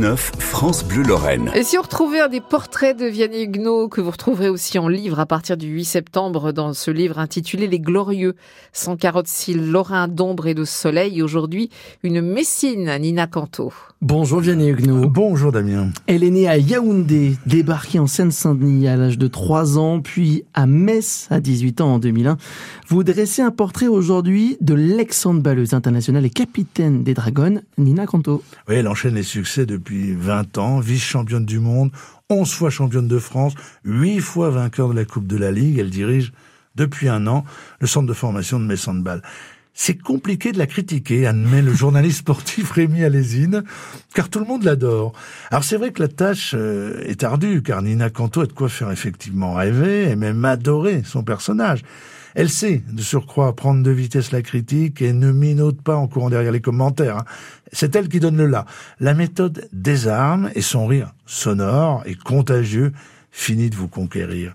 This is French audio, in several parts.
6-9, France Bleu Lorraine. Et si on retrouvait un des portraits de Vianney Huguenot, que vous retrouverez aussi en livre à partir du 8 septembre dans ce livre intitulé Les Glorieux, sans carottes cils lorrain d'ombre et de soleil, aujourd'hui une Messine, Nina Canto. Bonjour Vianney Huguenot. Bonjour Damien. Elle est née à Yaoundé, débarquée en Seine-Saint-Denis à l'âge de 3 ans, puis à Metz à 18 ans en 2001. Vous dressez un portrait aujourd'hui de l'ex-handballeuse internationale et capitaine des Dragons, Nina Canto. Oui, elle enchaîne les succès depuis 20 ans, vice-championne du monde, 11 fois championne de France, 8 fois vainqueur de la Coupe de la Ligue. Elle dirige depuis un an le centre de formation de Metz Handball. C'est compliqué de la critiquer, admet le journaliste sportif Rémi Alésine, car tout le monde l'adore. Alors c'est vrai que la tâche euh, est ardue, car Nina Canto a de quoi faire effectivement rêver et même adorer son personnage. Elle sait, de surcroît, prendre de vitesse la critique et ne minote pas en courant derrière les commentaires. Hein. C'est elle qui donne le là. La méthode désarme et son rire sonore et contagieux finit de vous conquérir.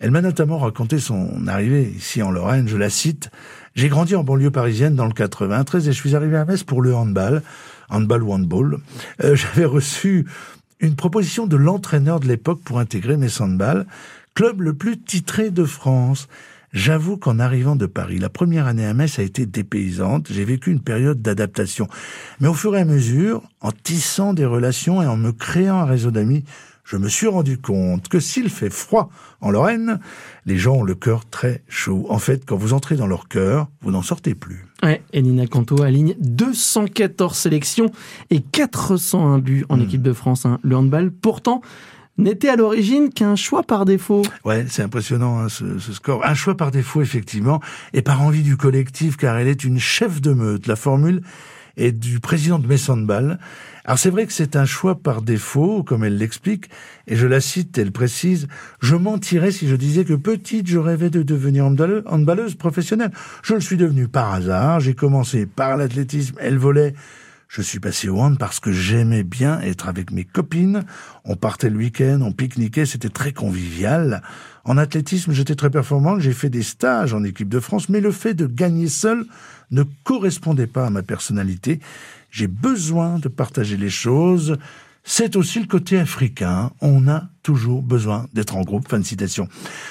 Elle m'a notamment raconté son arrivée ici en Lorraine, je la cite. J'ai grandi en banlieue parisienne dans le 93 et je suis arrivé à Metz pour le handball, handball ou handball. Euh, J'avais reçu une proposition de l'entraîneur de l'époque pour intégrer Metz Handball, club le plus titré de France. J'avoue qu'en arrivant de Paris, la première année à Metz a été dépaysante. J'ai vécu une période d'adaptation. Mais au fur et à mesure, en tissant des relations et en me créant un réseau d'amis, je me suis rendu compte que s'il fait froid en Lorraine, les gens ont le cœur très chaud. En fait, quand vous entrez dans leur cœur, vous n'en sortez plus. Ouais, et Nina Canto aligne 214 sélections et 401 buts en Mm. équipe de France. hein. Le handball, pourtant, n'était à l'origine qu'un choix par défaut. Ouais, c'est impressionnant hein, ce, ce score. Un choix par défaut, effectivement, et par envie du collectif, car elle est une chef de meute. La formule est du président de Metz Handball. Alors c'est vrai que c'est un choix par défaut, comme elle l'explique, et je la cite, elle précise, je mentirais si je disais que petite, je rêvais de devenir handballe- handballeuse professionnelle. Je le suis devenue par hasard, j'ai commencé par l'athlétisme et le volet. Je suis passé au hand parce que j'aimais bien être avec mes copines. On partait le week-end, on pique-niquait, c'était très convivial. En athlétisme, j'étais très performante, j'ai fait des stages en équipe de France, mais le fait de gagner seul ne correspondait pas à ma personnalité. J'ai besoin de partager les choses. C'est aussi le côté africain. On a toujours besoin d'être en groupe. Fin de citation.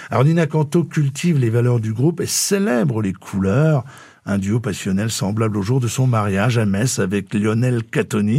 Alors Nina Canto cultive les valeurs du groupe et célèbre les couleurs. Un duo passionnel semblable au jour de son mariage à Metz avec Lionel Catoni.